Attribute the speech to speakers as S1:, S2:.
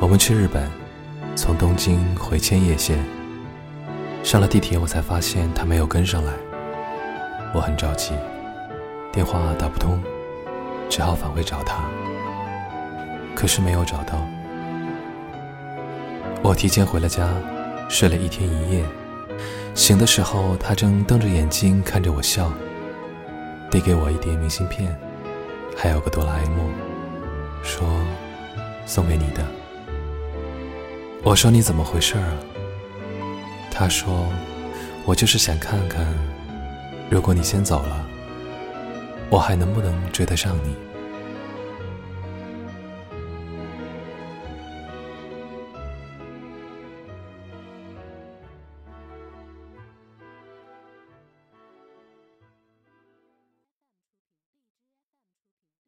S1: 我们去日本，从东京回千叶县。上了地铁，我才发现他没有跟上来。我很着急，电话打不通，只好返回找他。可是没有找到。我提前回了家，睡了一天一夜。醒的时候，他正瞪着眼睛看着我笑，递给我一叠明信片，还有个哆啦 A 梦，说送给你的。我说你怎么回事啊？他说，我就是想看看，如果你先走了，我还能不能追得上你。